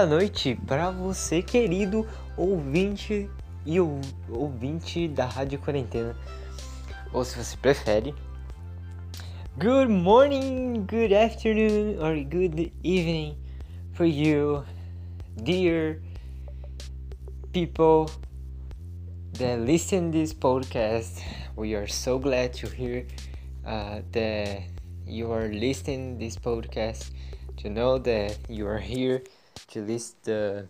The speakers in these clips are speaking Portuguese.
boa noite para você, querido ouvinte e ouvinte da Rádio Quarentena. Ou se você prefere, good morning, good afternoon or good evening for you, dear people that listen this podcast. We are so glad to hear uh, that you are listening this podcast to know that you are here to listen the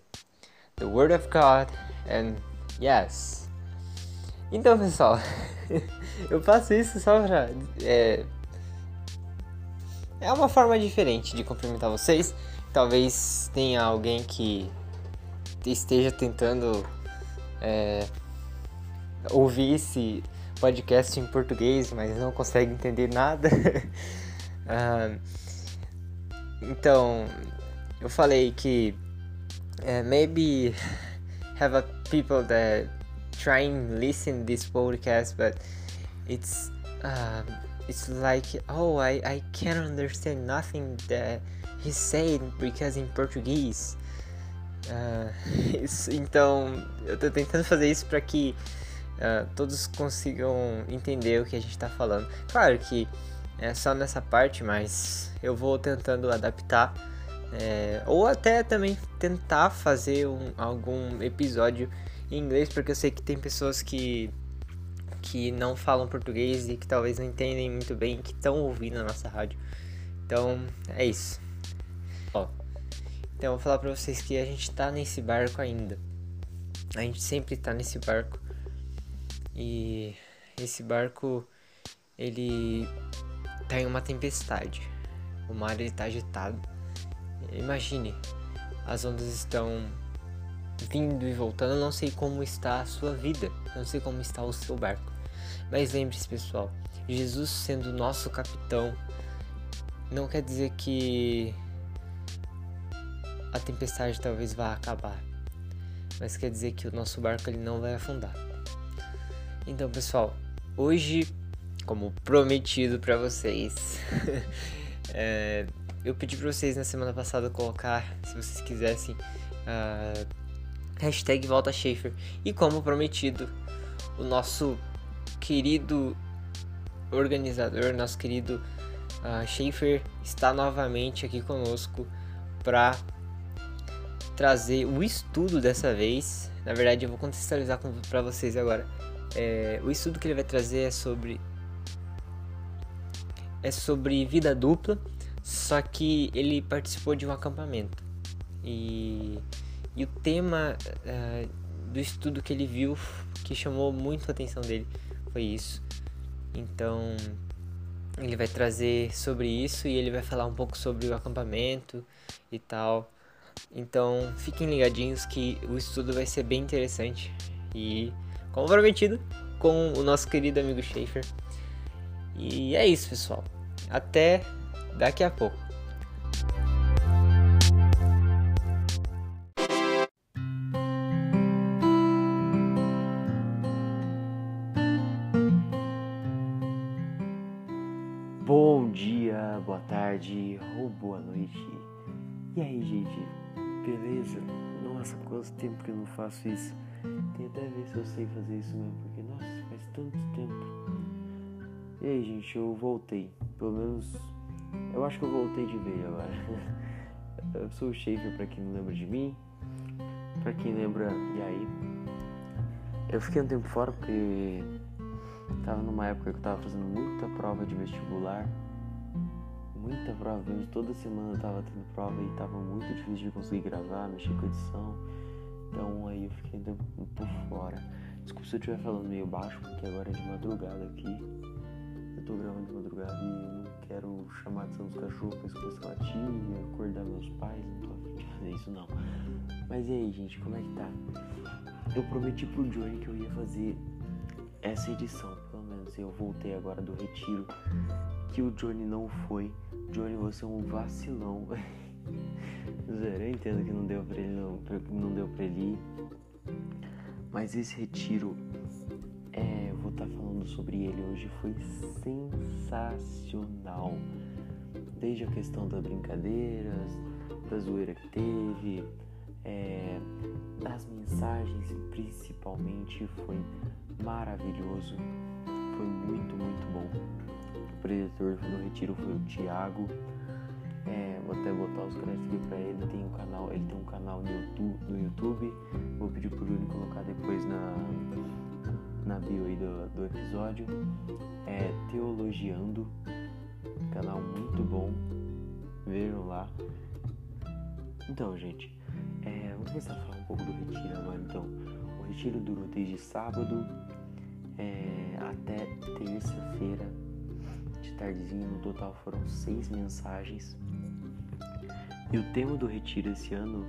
the word of God and yes. Então, pessoal, eu faço isso só pra é, é uma forma diferente de cumprimentar vocês. Talvez tenha alguém que esteja tentando é, ouvir esse podcast em português, mas não consegue entender nada. Uh, então, eu falei que uh, maybe have a people that try and listen this podcast, but it's uh, it's like oh I I can't understand nothing that he's saying because in Portuguese. Uh, isso, então eu tô tentando fazer isso para que uh, todos consigam entender o que a gente está falando. Claro que é só nessa parte, mas eu vou tentando adaptar. É, ou até também tentar fazer um, algum episódio em inglês, porque eu sei que tem pessoas que, que não falam português e que talvez não entendem muito bem, que estão ouvindo a nossa rádio. Então é isso. Ó, então eu vou falar pra vocês que a gente tá nesse barco ainda. A gente sempre tá nesse barco. E esse barco ele tá em uma tempestade. O mar ele tá agitado. Imagine, as ondas estão vindo e voltando. Eu não sei como está a sua vida, não sei como está o seu barco. Mas lembre-se, pessoal, Jesus sendo nosso capitão não quer dizer que a tempestade talvez vá acabar, mas quer dizer que o nosso barco ele não vai afundar. Então, pessoal, hoje como prometido para vocês. é, eu pedi para vocês na semana passada colocar, se vocês quisessem, uh, hashtag Volta Schaefer. E como prometido, o nosso querido organizador, nosso querido uh, Schaefer, está novamente aqui conosco para trazer o estudo dessa vez. Na verdade, eu vou contextualizar para vocês agora. É, o estudo que ele vai trazer é sobre é sobre vida dupla, só que ele participou de um acampamento. E, e o tema uh, do estudo que ele viu, que chamou muito a atenção dele, foi isso. Então, ele vai trazer sobre isso e ele vai falar um pouco sobre o acampamento e tal. Então, fiquem ligadinhos que o estudo vai ser bem interessante. E, como prometido, com o nosso querido amigo Schaefer. E é isso, pessoal. Até daqui a pouco. Bom dia, boa tarde ou boa noite. E aí, gente? Beleza? Nossa, quanto tempo que eu não faço isso. Tem até ver se eu sei fazer isso mesmo, porque nossa, faz tanto tempo. E aí, gente, eu voltei. Pelo menos eu acho que eu voltei de vez agora. eu sou o Schaefer, pra quem não lembra de mim. Pra quem lembra, e aí? Eu fiquei um tempo fora porque tava numa época que eu tava fazendo muita prova de vestibular. Muita prova, toda semana eu tava tendo prova e tava muito difícil de conseguir gravar, mexer com edição. Então aí eu fiquei um tempo por fora. Desculpa se eu estiver falando meio baixo, porque agora é de madrugada aqui tô gravando de madrugada e eu não quero chamar a atenção dos cachorros pra escutar latir, acordar meus pais, não tô afim de fazer isso não. Mas e aí, gente, como é que tá? Eu prometi pro Johnny que eu ia fazer essa edição, pelo menos. Eu voltei agora do retiro, que o Johnny não foi. Johnny, você é um vacilão. Zero, eu entendo que não deu pra ele, não, não deu pra ele ir. Mas esse retiro, é, vou estar tá falando sobre ele hoje foi sensacional. Desde a questão das brincadeiras, da zoeira que teve, é, das mensagens principalmente foi maravilhoso, foi muito, muito bom. O preditor do retiro foi o Thiago. É, vou até botar os créditos aqui pra ele. Tem um canal, ele tem um canal no YouTube, no YouTube. Vou pedir pro Júnior colocar depois na, na bio aí do, do episódio. É Teologiando. Canal muito bom. Vejam lá. Então, gente, é, vamos começar a falar um pouco do retiro agora. Então, o retiro durou desde sábado é, até terça-feira de tardezinha. No total foram seis mensagens. E o tema do retiro esse ano,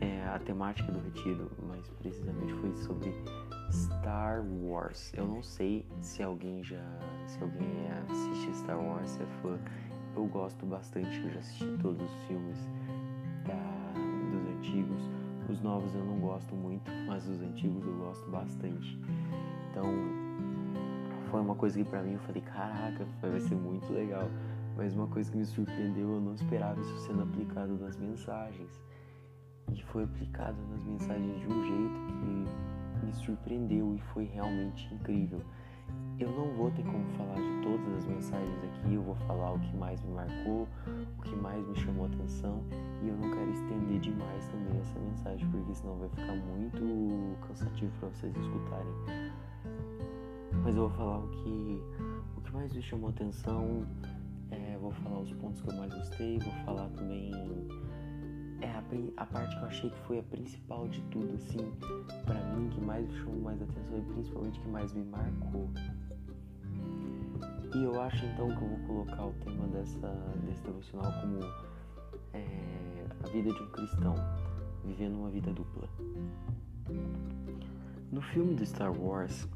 é, a temática do retiro, mais precisamente, foi sobre Star Wars. Eu não sei se alguém já, se alguém assiste Star Wars, é fã. Eu gosto bastante, eu já assisti todos os filmes da, dos antigos. Os novos eu não gosto muito, mas os antigos eu gosto bastante. Então, foi uma coisa que pra mim eu falei, caraca, vai ser muito legal. Mas uma coisa que me surpreendeu, eu não esperava isso sendo aplicado nas mensagens. E foi aplicado nas mensagens de um jeito que surpreendeu e foi realmente incrível. Eu não vou ter como falar de todas as mensagens aqui, eu vou falar o que mais me marcou, o que mais me chamou a atenção e eu não quero estender demais também essa mensagem, porque senão vai ficar muito cansativo para vocês escutarem. Mas eu vou falar o que, o que mais me chamou a atenção, é, vou falar os pontos que eu mais gostei, vou falar também é a, a, parte que eu achei que foi a principal de tudo, assim, para mim, que mais me chamou mais atenção e principalmente que mais me marcou. E eu acho então que eu vou colocar o tema dessa, desse devocional como é, a vida de um cristão, vivendo uma vida dupla. No filme do Star Wars,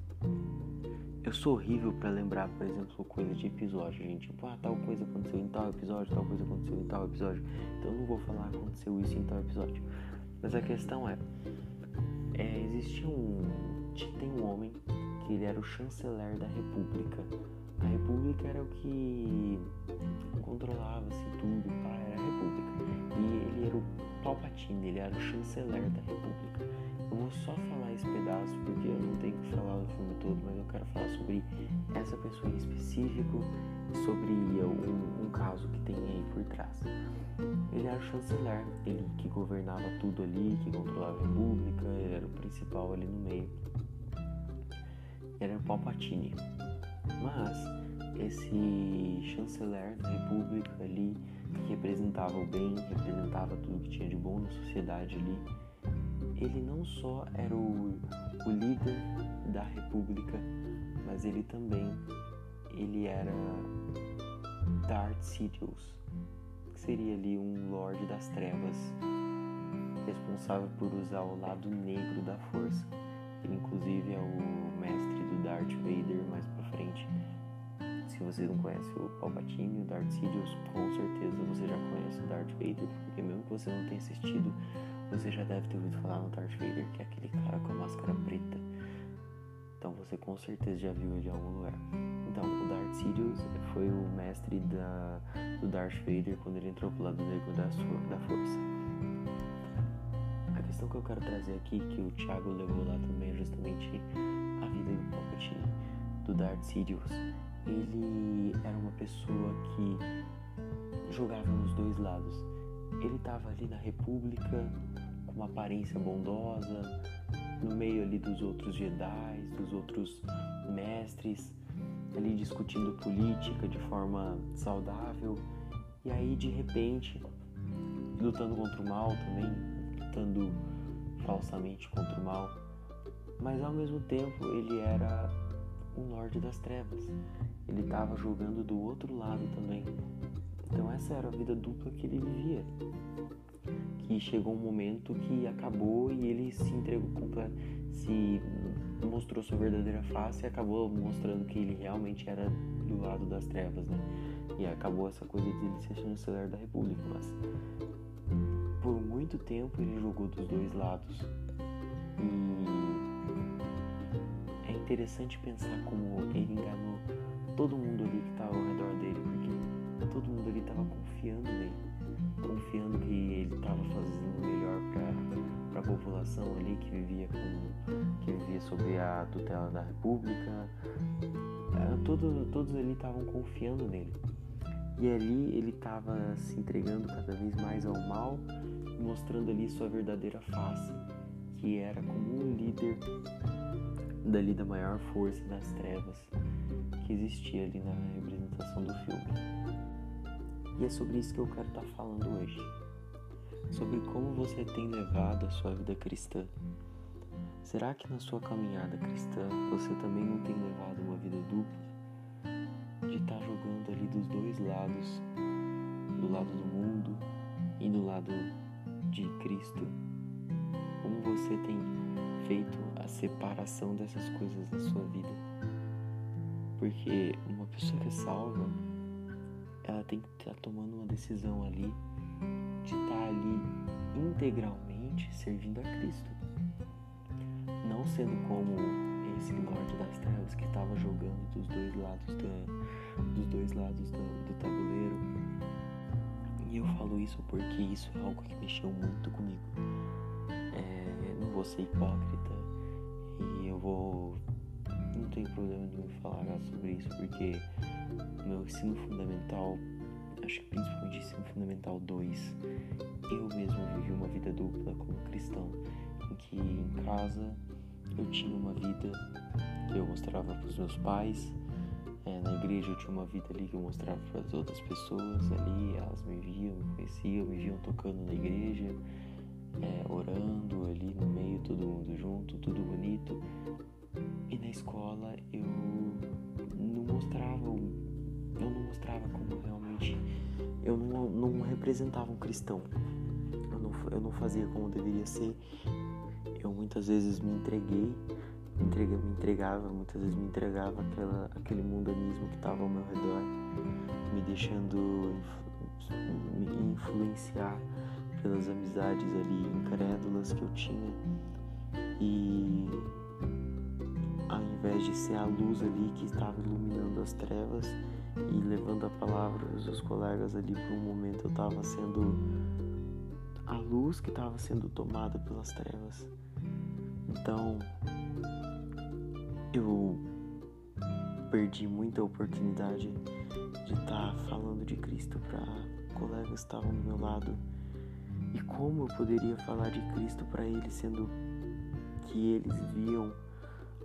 eu sou horrível para lembrar, por exemplo, coisa de episódio, gente. Tipo, ah, tal coisa aconteceu em tal episódio, tal coisa aconteceu em tal episódio. Então eu não vou falar aconteceu isso em tal episódio. Mas a questão é, é existia um. Tem um homem que ele era o chanceler da república a república era o que controlava assim, tudo, pá, era a república. E ele era o Palpatine, ele era o chanceler da república. Eu vou só falar esse pedaço porque eu não tenho que falar o filme todo, mas eu quero falar sobre essa pessoa em específico sobre um, um caso que tem aí por trás. Ele era o chanceler, ele que governava tudo ali, que controlava a república, ele era o principal ali no meio. Era o Palpatine. Mas esse chanceler da república ali, que representava o bem, representava tudo que tinha de bom na sociedade ali, ele não só era o, o líder da república, mas ele também ele era Darth Sidious, que seria ali um Lorde das Trevas, responsável por usar o lado negro da força. Ele inclusive é o mestre do Darth Vader mais pra frente. Se você não conhece o Palpatine, o Darth Sidious, com certeza você já conhece o Darth Vader, porque mesmo que você não tenha assistido, você já deve ter ouvido falar no Darth Vader, que é aquele cara com a máscara preta. Então você com certeza já viu ele em algum lugar. Então, o Darth Sidious foi o mestre da, do Darth Vader quando ele entrou pro lado negro da, da força. A questão que eu quero trazer aqui, que o Thiago levou lá também, é justamente a vida do Palpatine, do Darth Sidious. Ele era uma pessoa que jogava nos dois lados. Ele estava ali na República com uma aparência bondosa, no meio ali dos outros Jedi, dos outros mestres, ali discutindo política de forma saudável. E aí de repente, lutando contra o mal também, lutando falsamente contra o mal, mas ao mesmo tempo ele era um Lorde das Trevas. Ele estava jogando do outro lado também. Então essa era a vida dupla que ele vivia. Que chegou um momento que acabou e ele se entregou se mostrou sua verdadeira face e acabou mostrando que ele realmente era do lado das trevas, né? E acabou essa coisa de ele ser chanceler da república, mas por muito tempo ele jogou dos dois lados. E interessante pensar como ele enganou todo mundo ali que estava ao redor dele, porque todo mundo ali estava confiando nele, confiando que ele estava fazendo melhor para a população ali que vivia com, que vivia sob a tutela da República. É, todo, todos ali estavam confiando nele. E ali ele estava se entregando cada vez mais ao mal, mostrando ali sua verdadeira face, que era como um líder dali da maior força das trevas que existia ali na representação do filme. E é sobre isso que eu quero estar tá falando hoje. Sobre como você tem levado a sua vida cristã. Será que na sua caminhada cristã você também não tem levado uma vida dupla? De estar tá jogando ali dos dois lados, do lado do mundo e do lado de Cristo? Como você tem feito a separação dessas coisas na sua vida? Porque uma pessoa que é salva, ela tem que estar tá tomando uma decisão ali de estar tá ali integralmente servindo a Cristo. Não sendo como esse norte das trevas que estava jogando dos dois lados do, dos dois lados do, do tabuleiro. E eu falo isso porque isso é algo que mexeu muito comigo. É, não vou ser hipócrita e eu vou não tenho problema em falar sobre isso, porque meu ensino fundamental, acho que principalmente ensino fundamental 2, eu mesmo vivi uma vida dupla como cristão, em que em casa eu tinha uma vida que eu mostrava para os meus pais, é, na igreja eu tinha uma vida ali que eu mostrava para as outras pessoas ali, elas me viam, me conheciam, me viam tocando na igreja, é, orando ali no meio, todo mundo junto, tudo bonito. E na escola eu não mostrava, não mostrava como realmente, eu não, não representava um cristão. Eu não, eu não fazia como deveria ser. Eu muitas vezes me entreguei, me, me entregava, muitas vezes me entregava aquela, aquele mundanismo que estava ao meu redor, me deixando me influenciar pelas amizades ali incrédulas que eu tinha. E ao invés de ser a luz ali que estava iluminando as trevas e levando a palavra aos seus colegas ali por um momento eu estava sendo a luz que estava sendo tomada pelas trevas. Então eu perdi muita oportunidade de estar tá falando de Cristo para colegas que estavam do meu lado. E como eu poderia falar de Cristo para eles, sendo que eles viam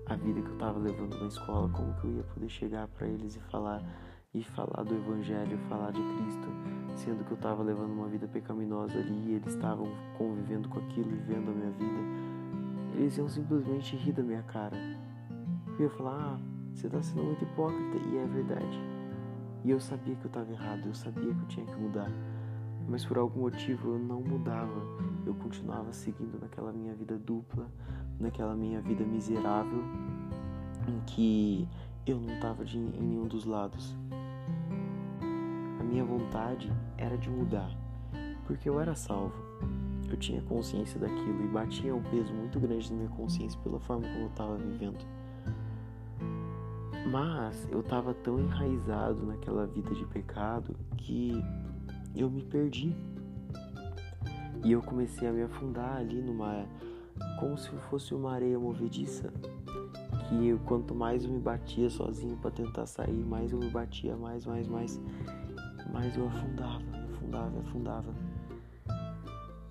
a vida que eu estava levando na escola, como que eu ia poder chegar para eles e falar e falar do evangelho, falar de Cristo, sendo que eu estava levando uma vida pecaminosa ali e eles estavam convivendo com aquilo e vendo a minha vida. Eles iam simplesmente rir da minha cara. Eu ia falar: "Ah, você está sendo muito hipócrita", e é verdade. E eu sabia que eu estava errado, eu sabia que eu tinha que mudar. Mas por algum motivo eu não mudava. Eu continuava seguindo naquela minha vida dupla, naquela minha vida miserável em que eu não estava em nenhum dos lados. Minha vontade era de mudar, porque eu era salvo. Eu tinha consciência daquilo e batia um peso muito grande na minha consciência pela forma como eu estava vivendo. Mas eu estava tão enraizado naquela vida de pecado que eu me perdi. E eu comecei a me afundar ali numa como se fosse uma areia movediça, que eu, quanto mais eu me batia sozinho para tentar sair, mais eu me batia, mais, mais, mais, mais eu afundava, afundava, afundava.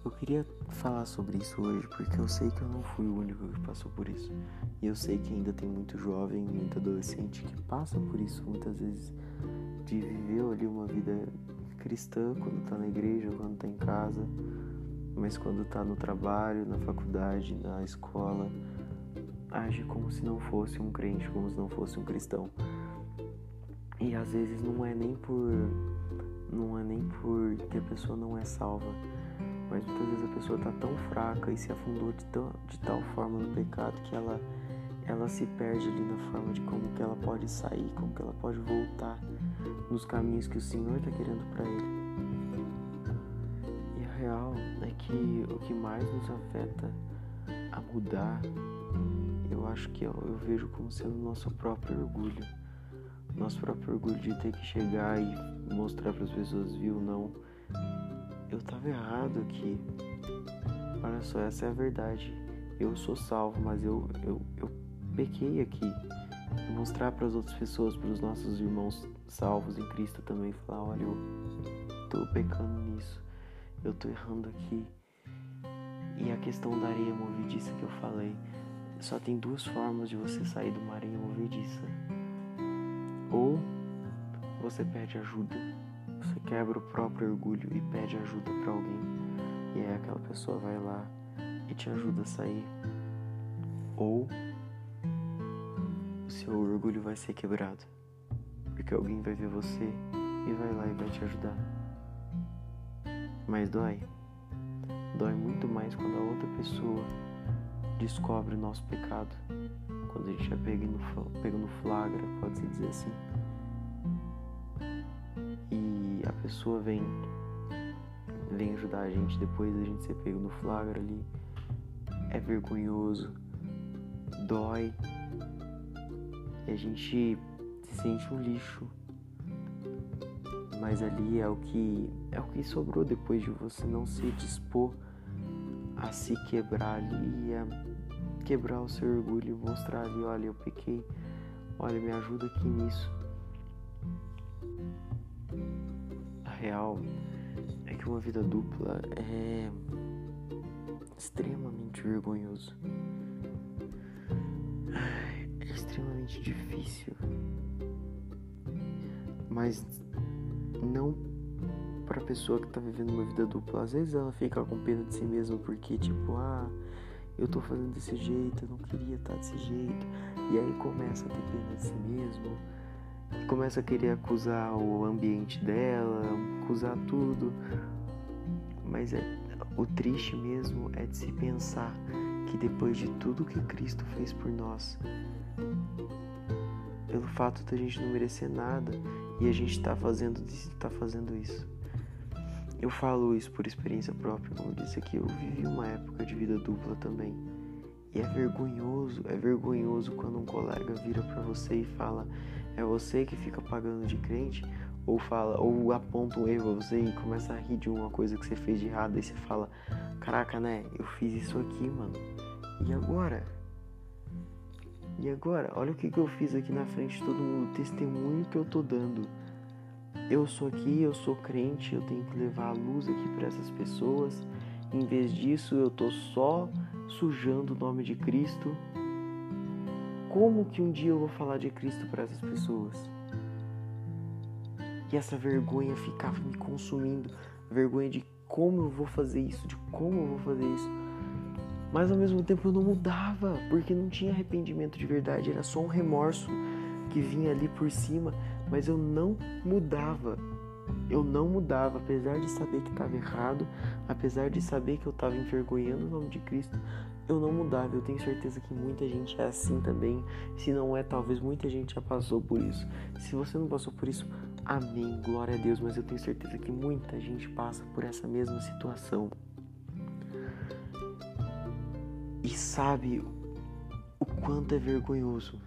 Eu queria falar sobre isso hoje porque eu sei que eu não fui o único que passou por isso. E eu sei que ainda tem muito jovem, muito adolescente que passa por isso muitas vezes de viver ali uma vida cristã quando tá na igreja, quando tá em casa, mas quando está no trabalho, na faculdade, na escola, age como se não fosse um crente, como se não fosse um cristão. E às vezes não é nem por não é nem por que a pessoa não é salva, mas muitas vezes a pessoa está tão fraca e se afundou de, tão, de tal forma no pecado que ela ela se perde ali na forma de como que ela pode sair, como que ela pode voltar nos caminhos que o Senhor está querendo para ele real é que o que mais nos afeta a mudar eu acho que eu, eu vejo como sendo nosso próprio orgulho. Nosso próprio orgulho de ter que chegar e mostrar para as pessoas, viu? Não, eu tava errado aqui. Olha só, essa é a verdade. Eu sou salvo, mas eu, eu, eu pequei aqui. Mostrar para as outras pessoas, para os nossos irmãos salvos em Cristo também, falar: olha, eu tô pecando nisso, eu tô errando aqui. E a questão da areia movediça que eu falei, só tem duas formas de você sair de uma areia movediça. Ou você pede ajuda, você quebra o próprio orgulho e pede ajuda para alguém, e aí aquela pessoa vai lá e te ajuda a sair. Ou o seu orgulho vai ser quebrado, porque alguém vai ver você e vai lá e vai te ajudar. Mas dói. Dói muito mais quando a outra pessoa descobre o nosso pecado. Quando a gente é pego no, pego no flagra, pode-se dizer assim. E a pessoa vem, vem ajudar a gente depois da gente ser pego no flagra ali. É vergonhoso, dói. E a gente se sente um lixo. Mas ali é o que é o que sobrou depois de você não se dispor a se quebrar ali, a quebrar o seu orgulho e mostrar ali, olha, eu pequei, olha, me ajuda aqui nisso. A real é que uma vida dupla é extremamente vergonhoso. É extremamente difícil. Mas não para pessoa que tá vivendo uma vida dupla. Às vezes ela fica com pena de si mesma porque, tipo, ah, eu tô fazendo desse jeito, eu não queria estar tá desse jeito. E aí começa a ter pena de si mesmo, começa a querer acusar o ambiente dela, acusar tudo. Mas é, o triste mesmo é de se pensar que depois de tudo que Cristo fez por nós, pelo fato da gente não merecer nada e a gente tá fazendo, tá fazendo isso eu falo isso por experiência própria, como eu disse aqui, eu vivi uma época de vida dupla também. E é vergonhoso, é vergonhoso quando um colega vira para você e fala: "É você que fica pagando de crente?" Ou fala, ou aponta um erro a você e começa a rir de uma coisa que você fez de errado e você fala: "Caraca, né? Eu fiz isso aqui, mano. E agora?" E agora, olha o que, que eu fiz aqui na frente de todo mundo, o testemunho que eu tô dando eu sou aqui, eu sou crente, eu tenho que levar a luz aqui para essas pessoas. Em vez disso, eu tô só sujando o nome de Cristo. Como que um dia eu vou falar de Cristo para essas pessoas? E essa vergonha ficava me consumindo, vergonha de como eu vou fazer isso, de como eu vou fazer isso. Mas ao mesmo tempo eu não mudava, porque não tinha arrependimento de verdade, era só um remorso que vinha ali por cima, mas eu não mudava. Eu não mudava, apesar de saber que estava errado, apesar de saber que eu estava envergonhando o nome de Cristo, eu não mudava. Eu tenho certeza que muita gente é assim também. Se não é, talvez muita gente já passou por isso. Se você não passou por isso, amém, glória a Deus. Mas eu tenho certeza que muita gente passa por essa mesma situação. E sabe o quanto é vergonhoso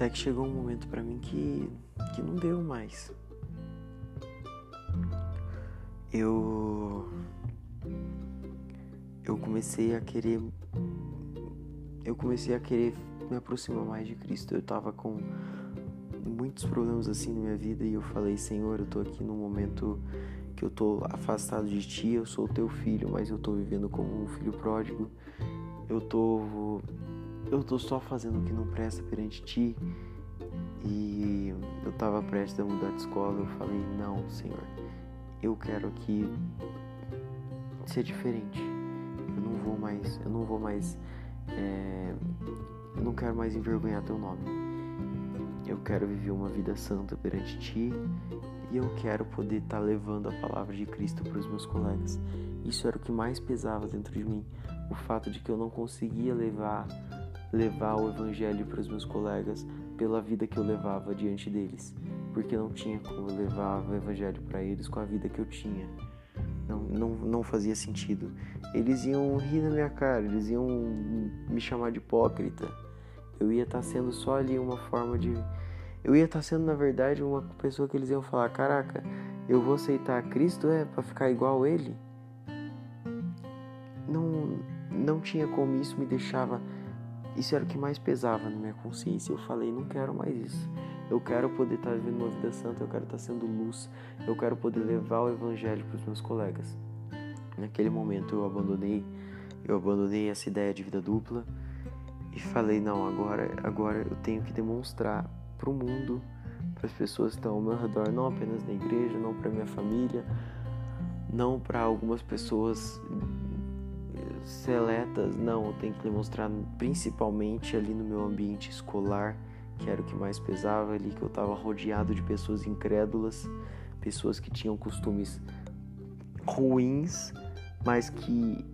até que chegou um momento para mim que, que não deu mais. Eu eu comecei a querer eu comecei a querer me aproximar mais de Cristo. Eu tava com muitos problemas assim na minha vida e eu falei, Senhor, eu tô aqui num momento que eu tô afastado de ti, eu sou teu filho, mas eu tô vivendo como um filho pródigo. Eu tô eu tô só fazendo o que não presta perante ti. E eu tava prestes a mudar de escola, eu falei, não, Senhor, eu quero aqui ser diferente. Eu não vou mais, eu não vou mais, é, eu não quero mais envergonhar teu nome. Eu quero viver uma vida santa perante ti e eu quero poder estar tá levando a palavra de Cristo para os meus colegas. Isso era o que mais pesava dentro de mim, o fato de que eu não conseguia levar levar o evangelho para os meus colegas pela vida que eu levava diante deles, porque não tinha como levar o evangelho para eles com a vida que eu tinha. Não, não, não fazia sentido. Eles iam rir na minha cara, eles iam me chamar de hipócrita. Eu ia estar tá sendo só ali uma forma de. Eu ia estar tá sendo, na verdade, uma pessoa que eles iam falar: Caraca, eu vou aceitar Cristo é para ficar igual ele? Não, não tinha como isso me deixava. Isso era o que mais pesava na minha consciência. Eu falei: Não quero mais isso. Eu quero poder estar tá vivendo uma vida santa, eu quero estar sendo luz, eu quero poder levar o evangelho para os meus colegas. Naquele momento eu abandonei, eu abandonei essa ideia de vida dupla e falei não, agora, agora eu tenho que demonstrar para o mundo, para as pessoas que estão ao meu redor, não apenas na igreja, não para minha família, não para algumas pessoas seletas, não, eu tenho que demonstrar principalmente ali no meu ambiente escolar que era o que mais pesava ali, que eu estava rodeado de pessoas incrédulas, pessoas que tinham costumes ruins, mas que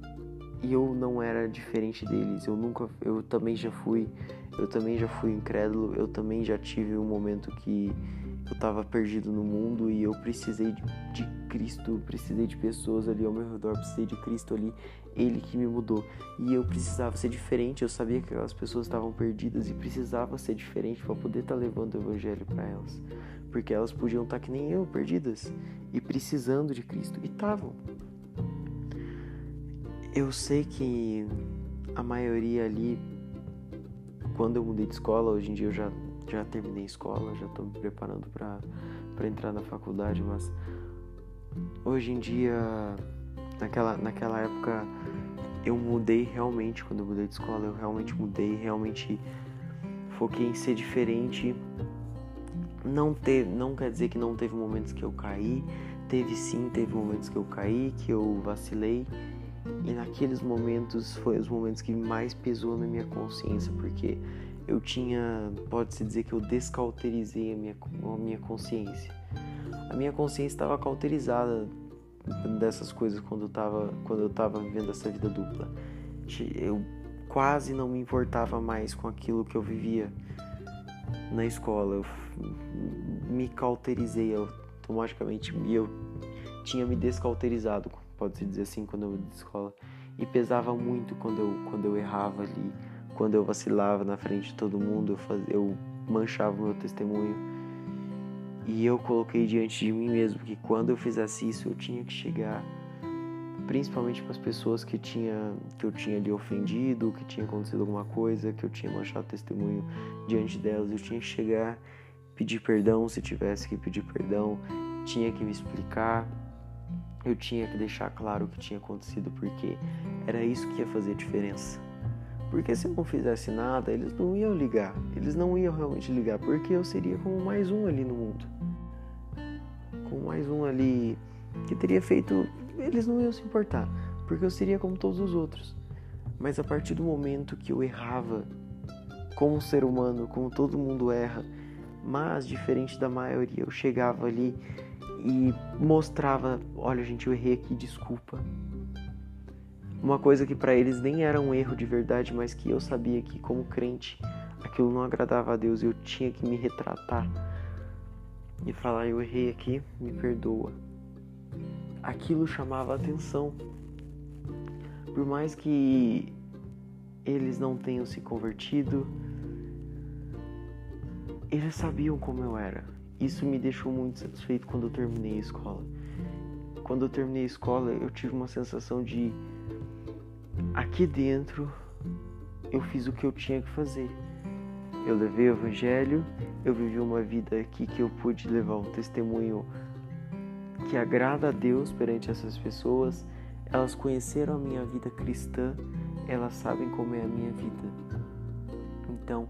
eu não era diferente deles. Eu nunca, eu também já fui, eu também já fui incrédulo, eu também já tive um momento que eu estava perdido no mundo e eu precisei de, de Cristo, precisei de pessoas ali ao meu redor, precisei de Cristo ali, Ele que me mudou. E eu precisava ser diferente, eu sabia que aquelas pessoas estavam perdidas e precisava ser diferente para poder estar tá levando o Evangelho para elas. Porque elas podiam estar tá que nem eu, perdidas e precisando de Cristo. E estavam. Eu sei que a maioria ali, quando eu mudei de escola, hoje em dia eu já já terminei escola, já estou me preparando para entrar na faculdade, mas hoje em dia, naquela, naquela época, eu mudei realmente. Quando eu mudei de escola, eu realmente mudei, realmente foquei em ser diferente. Não, teve, não quer dizer que não teve momentos que eu caí, teve sim, teve momentos que eu caí, que eu vacilei. E naqueles momentos foi os momentos que mais pesou na minha consciência, porque eu tinha, pode-se dizer que eu descauterizei a minha, a minha consciência. A minha consciência estava cauterizada dessas coisas quando eu estava quando eu vivendo essa vida dupla. Eu quase não me importava mais com aquilo que eu vivia na escola. Eu me cauterizei automaticamente e eu tinha me descauterizado, pode-se dizer assim, quando eu ia de escola. E pesava muito quando eu, quando eu errava ali quando eu vacilava na frente de todo mundo, eu, fazia, eu manchava o meu testemunho. E eu coloquei diante de mim mesmo que quando eu fizesse isso, eu tinha que chegar, principalmente para as pessoas que, tinha, que eu tinha ali ofendido, que tinha acontecido alguma coisa, que eu tinha manchado o testemunho diante delas, eu tinha que chegar, pedir perdão se tivesse que pedir perdão, tinha que me explicar, eu tinha que deixar claro o que tinha acontecido, porque era isso que ia fazer diferença. Porque se eu não fizesse nada, eles não iam ligar. Eles não iam realmente ligar, porque eu seria como mais um ali no mundo. Como mais um ali que teria feito. Eles não iam se importar, porque eu seria como todos os outros. Mas a partir do momento que eu errava, como ser humano, como todo mundo erra, mas diferente da maioria, eu chegava ali e mostrava: olha, gente, eu errei aqui, desculpa uma coisa que para eles nem era um erro de verdade, mas que eu sabia que como crente aquilo não agradava a Deus, eu tinha que me retratar e falar eu errei aqui, me perdoa. Aquilo chamava atenção. Por mais que eles não tenham se convertido, eles sabiam como eu era. Isso me deixou muito satisfeito quando eu terminei a escola. Quando eu terminei a escola, eu tive uma sensação de aqui dentro eu fiz o que eu tinha que fazer. Eu levei o evangelho, eu vivi uma vida aqui que eu pude levar um testemunho que agrada a Deus perante essas pessoas. Elas conheceram a minha vida cristã, elas sabem como é a minha vida. Então,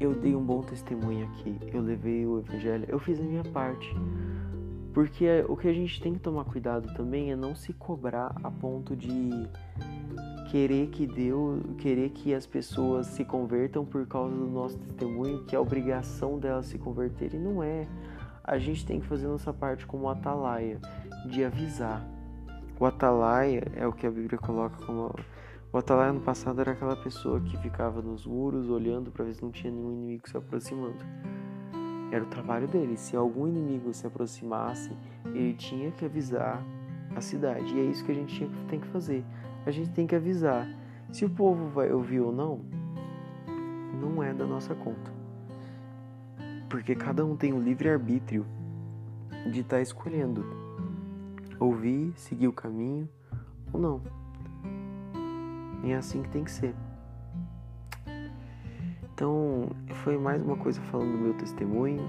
eu dei um bom testemunho aqui. Eu levei o evangelho, eu fiz a minha parte. Porque o que a gente tem que tomar cuidado também é não se cobrar a ponto de querer que Deus, querer que as pessoas se convertam por causa do nosso testemunho, que é a obrigação delas se converterem, não é. A gente tem que fazer nossa parte como atalaia, de avisar. O atalaia é o que a Bíblia coloca como o atalaia no passado era aquela pessoa que ficava nos muros olhando para ver se não tinha nenhum inimigo se aproximando. Era o trabalho dele. Se algum inimigo se aproximasse, ele tinha que avisar a cidade. E é isso que a gente tem que fazer. A gente tem que avisar. Se o povo vai ouvir ou não, não é da nossa conta. Porque cada um tem o livre arbítrio de estar tá escolhendo ouvir, seguir o caminho ou não. E é assim que tem que ser. Então, foi mais uma coisa falando do meu testemunho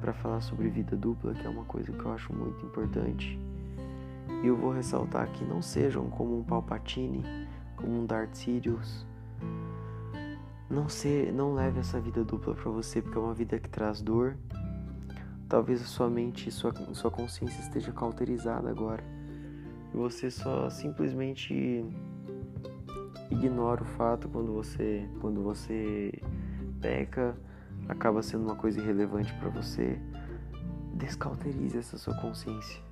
para falar sobre vida dupla, que é uma coisa que eu acho muito importante. E eu vou ressaltar que não sejam como um Palpatine, como um Darth Sidious. Não ser, não leve essa vida dupla para você, porque é uma vida que traz dor. Talvez a sua mente sua, sua consciência esteja cauterizada agora. E você só simplesmente ignora o fato quando você quando você peca, acaba sendo uma coisa irrelevante para você. Descauterize essa sua consciência.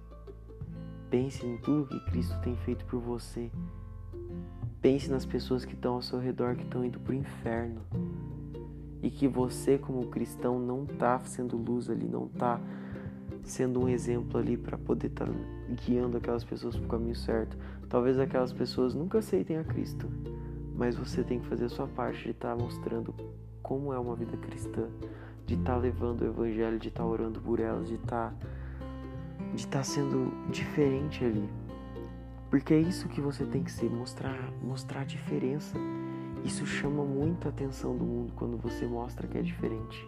Pense em tudo que Cristo tem feito por você. Pense nas pessoas que estão ao seu redor que estão indo para o inferno. E que você, como cristão, não está sendo luz ali, não está sendo um exemplo ali para poder estar tá guiando aquelas pessoas para o caminho certo. Talvez aquelas pessoas nunca aceitem a Cristo, mas você tem que fazer a sua parte de estar tá mostrando como é uma vida cristã, de estar tá levando o evangelho, de estar tá orando por elas, de estar tá, de estar tá sendo diferente ali. Porque é isso que você tem que ser, mostrar, mostrar a diferença. Isso chama muito a atenção do mundo quando você mostra que é diferente.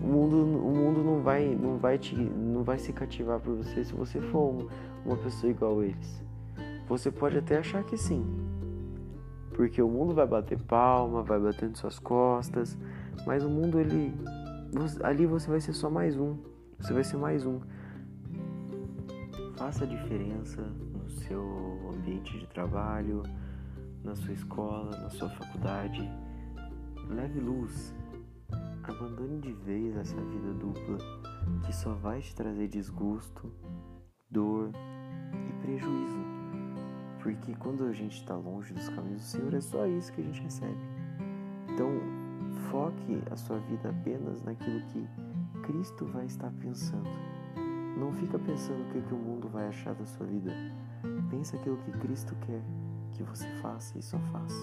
O mundo, o mundo não vai, não vai te, não vai se cativar por você se você for uma pessoa igual a eles. Você pode até achar que sim, porque o mundo vai bater palma, vai bater nas suas costas, mas o mundo ele ali você vai ser só mais um. Você vai ser mais um. Faça diferença no seu ambiente de trabalho, na sua escola, na sua faculdade. Leve luz. Abandone de vez essa vida dupla que só vai te trazer desgosto, dor e prejuízo. Porque quando a gente está longe dos caminhos do Senhor, é só isso que a gente recebe. Então, foque a sua vida apenas naquilo que Cristo vai estar pensando. Não fica pensando o que, que o mundo vai achar da sua vida. Pensa aquilo que Cristo quer que você faça e só faça.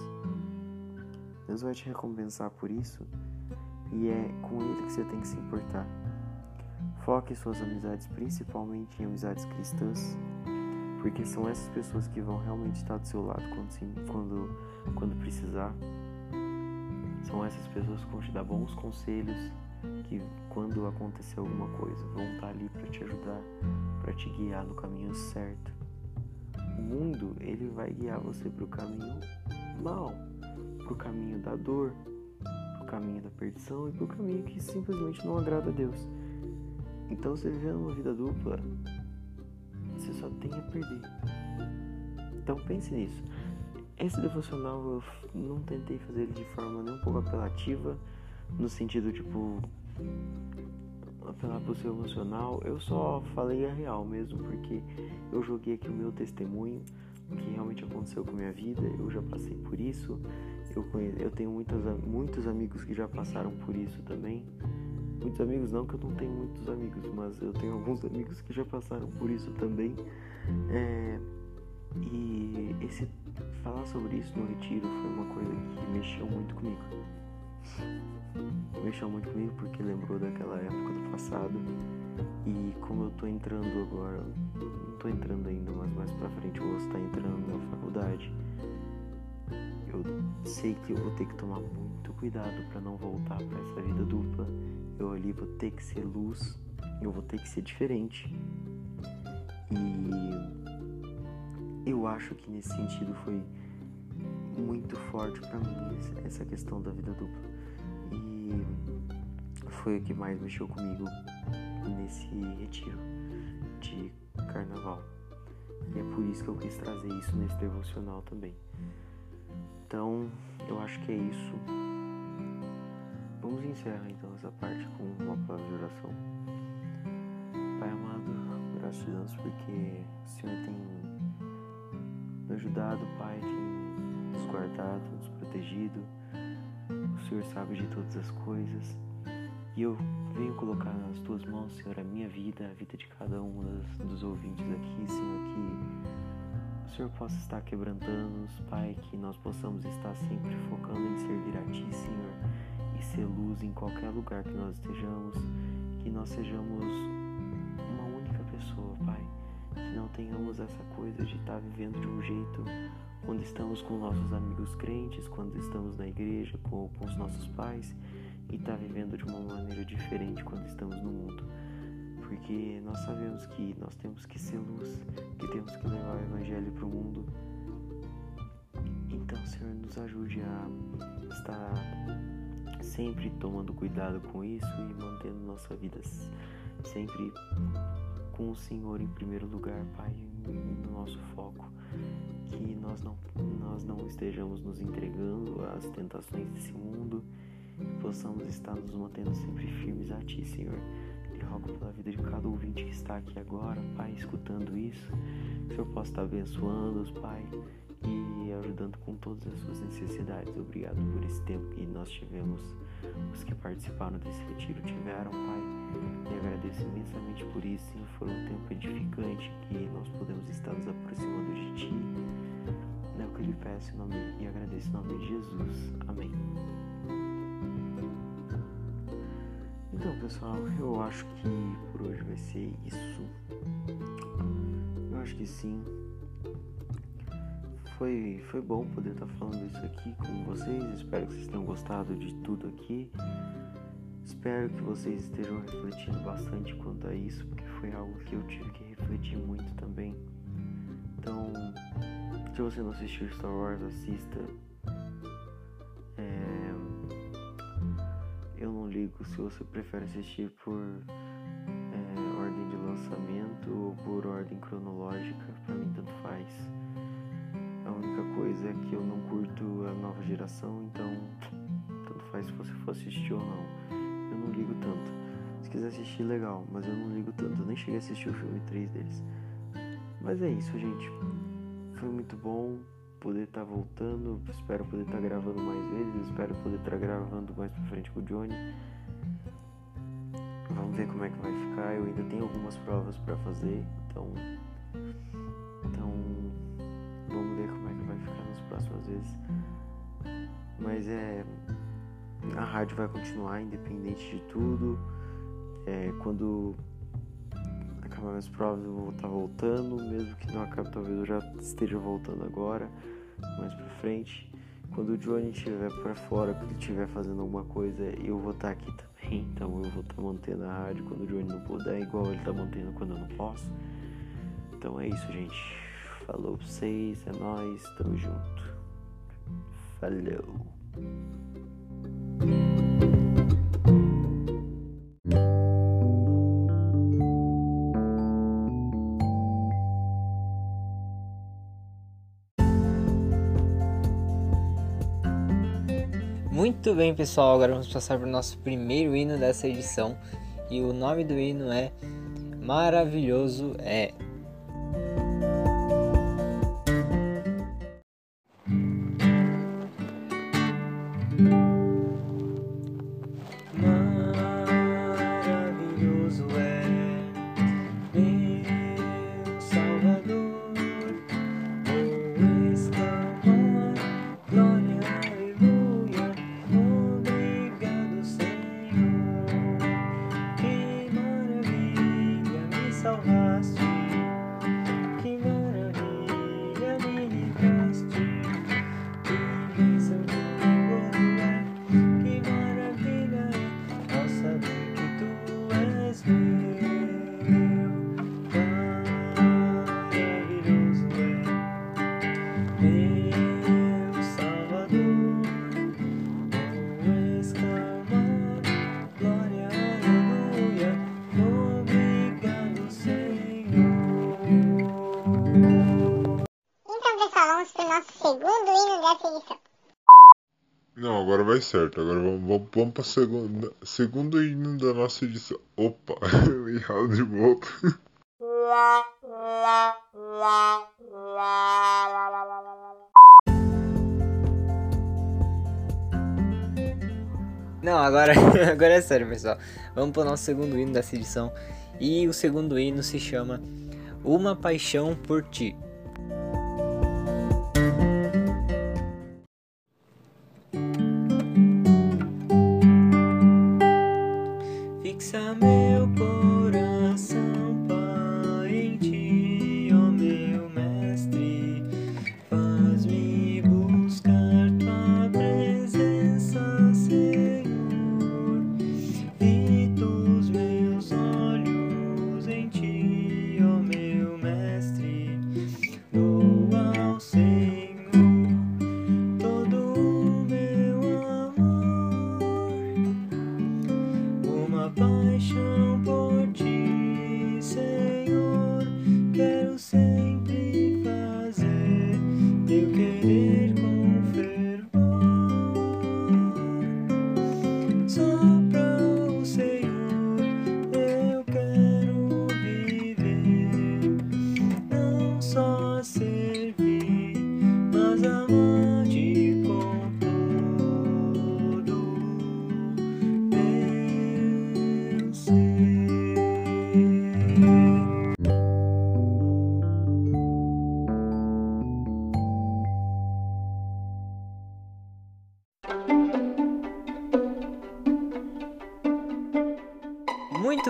Deus vai te recompensar por isso e é com Ele que você tem que se importar. Foque suas amizades principalmente em amizades cristãs porque são essas pessoas que vão realmente estar do seu lado quando, quando, quando precisar. São essas pessoas que vão te dar bons conselhos, que quando acontecer alguma coisa vão estar ali para te ajudar, para te guiar no caminho certo. O mundo, ele vai guiar você para o caminho mal, para o caminho da dor, para o caminho da perdição e para o caminho que simplesmente não agrada a Deus. Então, você vivendo uma vida dupla, você só tem a perder. Então pense nisso. Esse devocional eu não tentei fazer ele de forma nem um pouco apelativa, no sentido tipo apelar pro seu emocional. Eu só falei a real mesmo, porque eu joguei aqui o meu testemunho, o que realmente aconteceu com a minha vida. Eu já passei por isso. Eu, conheço, eu tenho muitas, muitos amigos que já passaram por isso também. Muitos amigos não, que eu não tenho muitos amigos, mas eu tenho alguns amigos que já passaram por isso também. É, e esse falar sobre isso no retiro foi uma coisa que mexeu muito comigo. Mexeu muito comigo porque lembrou daquela época do passado. E como eu tô entrando agora, não tô entrando ainda, mas mais pra frente eu vou estar entrando na faculdade. Eu sei que eu vou ter que tomar muito cuidado para não voltar para essa vida dupla eu ali vou ter que ser luz, eu vou ter que ser diferente. E eu acho que nesse sentido foi muito forte para mim essa questão da vida dupla. Foi o que mais mexeu comigo nesse retiro de carnaval. E é por isso que eu quis trazer isso nesse devocional também. Então, eu acho que é isso. Vamos encerrar então essa parte com uma palavra de oração. Pai amado, graças porque o Senhor tem nos ajudado, Pai, tem nos guardado, nos protegido. O Senhor sabe de todas as coisas. E eu venho colocar nas tuas mãos, Senhor, a minha vida, a vida de cada um dos, ouvintes aqui, Senhor, que o Senhor possa estar quebrantando-nos, Pai, que nós possamos estar sempre focando em servir a Ti, Senhor, e ser luz em qualquer lugar que nós estejamos, que nós sejamos uma única pessoa, Pai, que não tenhamos essa coisa de estar vivendo de um jeito quando estamos com nossos amigos crentes, quando estamos na igreja, com, com os nossos pais, e estar vivendo de uma maneira diferente quando estamos no mundo. Porque nós sabemos que nós temos que ser luz, que temos que levar o Evangelho para o mundo. Então, Senhor, nos ajude a estar sempre tomando cuidado com isso e mantendo nossa vida sempre com o Senhor em primeiro lugar, Pai, no nosso foco que nós não, nós não estejamos nos entregando às tentações desse mundo, e possamos estar nos mantendo sempre firmes a Ti, Senhor. Te rogo pela vida de cada ouvinte que está aqui agora, Pai, escutando isso, que o Senhor possa estar abençoando-os, Pai, e ajudando com todas as suas necessidades. Obrigado por esse tempo que nós tivemos, os que participaram desse retiro tiveram, Pai. E agradeço imensamente por isso, Senhor. Foi um tempo edificante que nós podemos estar nos aproximando de Ti. É o que lhe peço nome, e agradeço em nome de Jesus. Amém. Então, pessoal, eu acho que por hoje vai ser isso. Eu acho que sim. Foi, foi bom poder estar falando isso aqui com vocês. Espero que vocês tenham gostado de tudo aqui. Espero que vocês estejam refletindo bastante quanto a isso, porque foi algo que eu tive que refletir muito também. Então, se você não assistiu Star Wars, assista. É... Eu não ligo se você prefere assistir por é, ordem de lançamento ou por ordem cronológica, pra mim tanto faz. Única coisa é que eu não curto a nova geração, então tanto faz se você for assistir ou não. Eu não ligo tanto. Se quiser assistir, legal, mas eu não ligo tanto. Eu nem cheguei a assistir o filme 3 deles. Mas é isso, gente. Foi muito bom poder estar tá voltando. Espero poder estar tá gravando mais vezes. Espero poder estar tá gravando mais pra frente com o Johnny. Vamos ver como é que vai ficar. Eu ainda tenho algumas provas para fazer. Então. Próximas vezes. Mas é. A rádio vai continuar independente de tudo. É, quando acabar minhas provas eu vou estar voltando, mesmo que não acabe, talvez eu já esteja voltando agora, mais pra frente. Quando o Johnny estiver para fora, que ele estiver fazendo alguma coisa, eu vou estar aqui também, então eu vou estar mantendo a rádio quando o Johnny não puder, igual ele tá mantendo quando eu não posso. Então é isso, gente. Falou pra vocês, é nóis, tamo junto. Falou. Muito bem, pessoal, agora vamos passar para o nosso primeiro hino dessa edição. E o nome do hino é Maravilhoso é. Certo. Agora vamos, vamos, vamos para segundo, segundo hino da nossa edição. Opa, errado de volta. Não, agora, agora é sério, pessoal. Vamos pro nosso segundo hino dessa edição. E o segundo hino se chama Uma Paixão por Ti.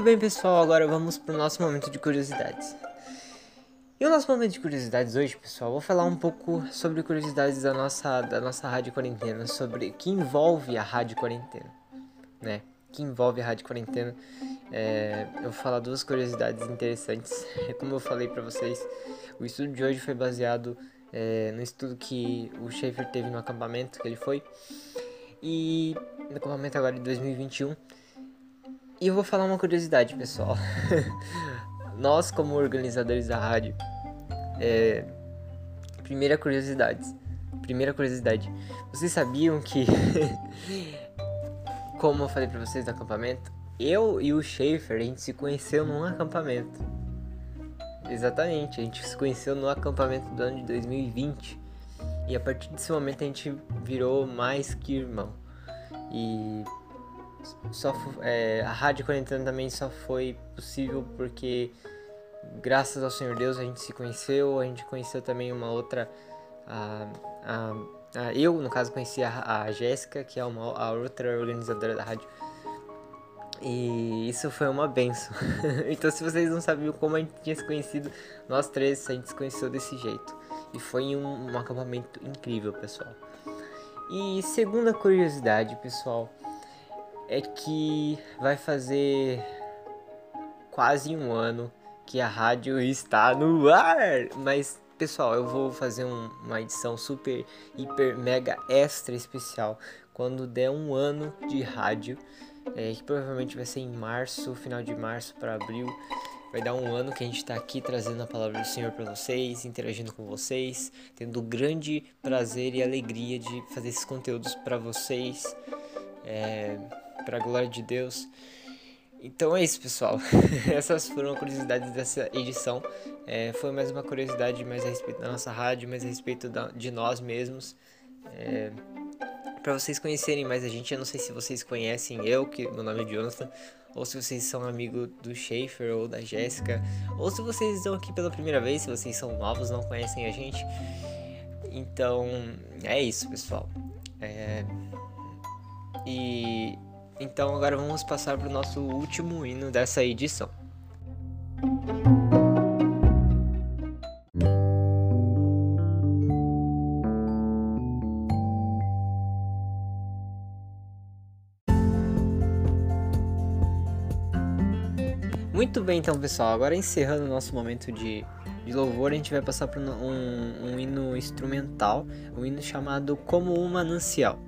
Bem, pessoal, agora vamos para o nosso momento de curiosidades. E o nosso momento de curiosidades hoje, pessoal, vou falar um pouco sobre curiosidades da nossa, da nossa rádio quarentena, sobre o que envolve a rádio quarentena, né? Que envolve a rádio quarentena. É, eu vou falar duas curiosidades interessantes. Como eu falei pra vocês, o estudo de hoje foi baseado é, no estudo que o Schaefer teve no acampamento que ele foi. E no acampamento agora de 2021. E eu vou falar uma curiosidade, pessoal. Nós, como organizadores da rádio, é... primeira curiosidade. Primeira curiosidade. Vocês sabiam que, como eu falei pra vocês no acampamento, eu e o Schaefer, a gente se conheceu num acampamento. Exatamente, a gente se conheceu no acampamento do ano de 2020. E a partir desse momento a gente virou mais que irmão. E só é, a rádio quarentena também só foi possível porque graças ao Senhor Deus a gente se conheceu, a gente conheceu também uma outra a, a, a- eu no caso conheci a, a Jéssica, que é uma a outra organizadora da rádio. E isso foi uma benção. então se vocês não sabiam como a gente tinha se conhecido, nós três a gente se conheceu desse jeito. E foi um, um acampamento incrível, pessoal. E segunda curiosidade, pessoal, é que vai fazer quase um ano que a rádio está no ar. Mas, pessoal, eu vou fazer um- uma edição super, hiper, mega extra especial quando der um ano de rádio, é, que provavelmente vai ser em março, final de março para abril. Vai dar um ano que a gente está aqui trazendo a palavra do Senhor para vocês, interagindo com vocês, tendo o grande prazer e alegria de fazer esses conteúdos para vocês, é, para a glória de Deus. Então é isso, pessoal. Essas foram curiosidades dessa edição. É, foi mais uma curiosidade mais a respeito da nossa rádio, mais a respeito da- de nós mesmos. É, para vocês conhecerem mais a gente, eu não sei se vocês conhecem eu, que meu nome é Jonathan, ou se vocês são amigo do Schaefer ou da Jéssica, ou se vocês estão aqui pela primeira vez, se vocês são novos, não conhecem a gente. Então, é isso, pessoal. É, e então agora vamos passar para o nosso último hino dessa edição. Muito bem, então, pessoal. Agora encerrando o nosso momento de, de louvor, a gente vai passar para um, um hino instrumental, um hino chamado Como um Manancial.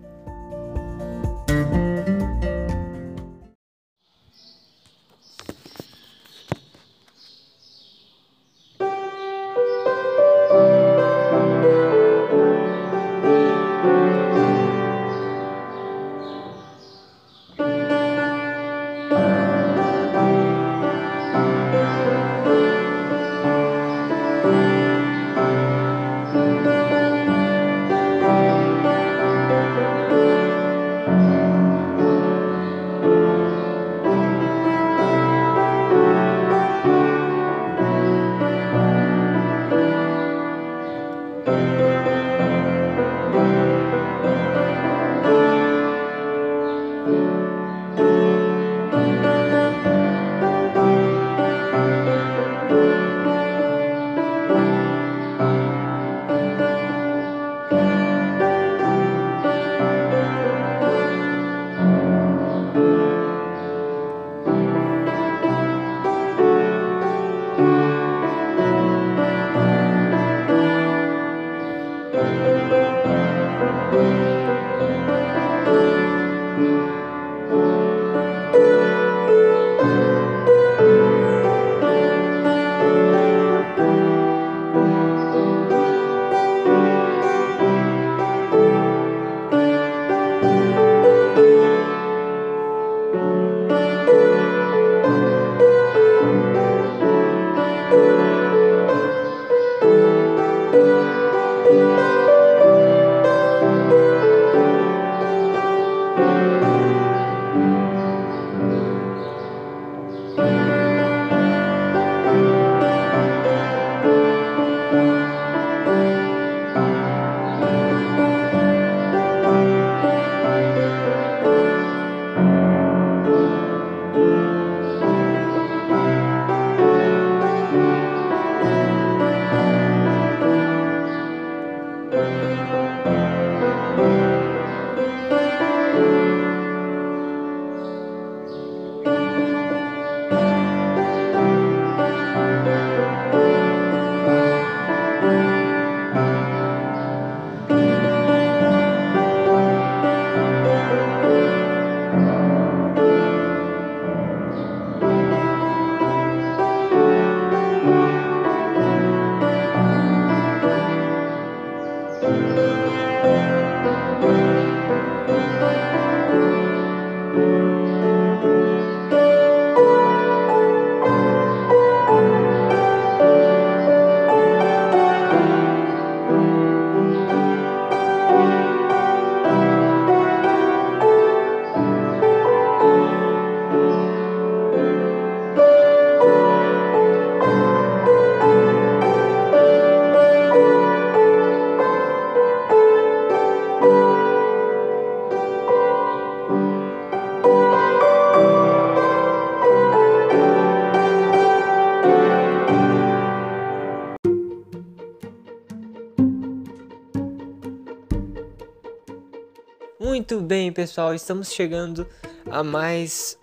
Bem, pessoal, estamos chegando a mais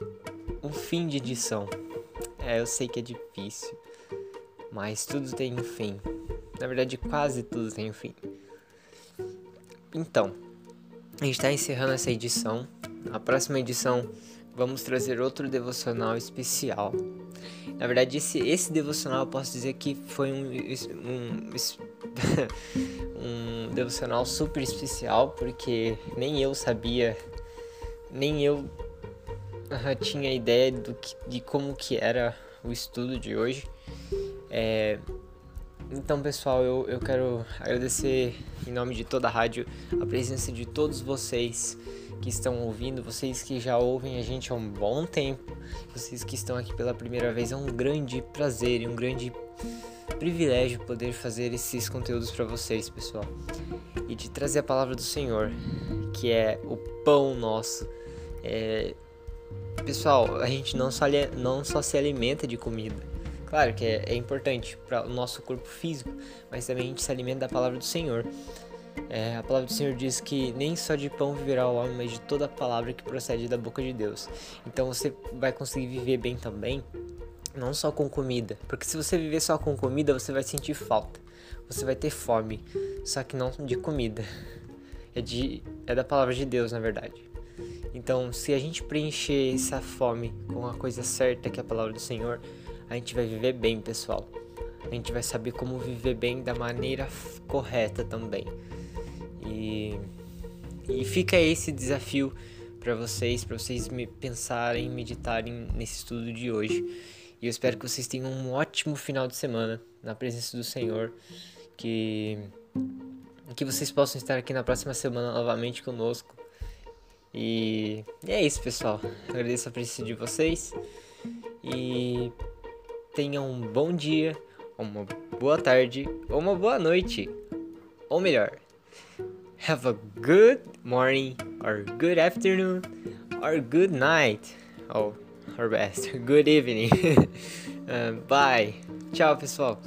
um fim de edição. É, eu sei que é difícil, mas tudo tem um fim. Na verdade, quase tudo tem um fim. Então, a gente está encerrando essa edição. A próxima edição vamos trazer outro devocional especial. Na verdade, esse, esse devocional eu posso dizer que foi um, um, um devocional super especial, porque nem eu sabia, nem eu tinha ideia do que, de como que era o estudo de hoje. É, então, pessoal, eu, eu quero agradecer em nome de toda a rádio a presença de todos vocês que estão ouvindo, vocês que já ouvem a gente há um bom tempo, vocês que estão aqui pela primeira vez, é um grande prazer e um grande privilégio poder fazer esses conteúdos para vocês, pessoal. E de trazer a palavra do Senhor, que é o pão nosso. É... Pessoal, a gente não só, não só se alimenta de comida. Claro que é, é importante para o nosso corpo físico, mas também a gente se alimenta da palavra do Senhor. É, a palavra do Senhor diz que nem só de pão viverá o homem, mas de toda a palavra que procede da boca de Deus. Então você vai conseguir viver bem também, não só com comida, porque se você viver só com comida, você vai sentir falta. Você vai ter fome, só que não de comida. É de é da palavra de Deus, na verdade. Então, se a gente preencher essa fome com a coisa certa que é a palavra do Senhor, a gente vai viver bem, pessoal. A gente vai saber como viver bem da maneira correta também. E, e fica esse desafio para vocês, para vocês me pensarem, meditarem nesse estudo de hoje. E eu espero que vocês tenham um ótimo final de semana na presença do Senhor, que que vocês possam estar aqui na próxima semana novamente conosco. E, e é isso, pessoal. Agradeço a presença de vocês e tenham um bom dia, uma boa tarde ou uma boa noite, ou melhor, have a good morning or good afternoon or good night. Oh, or best, good evening. uh, bye. Tchau, pessoal.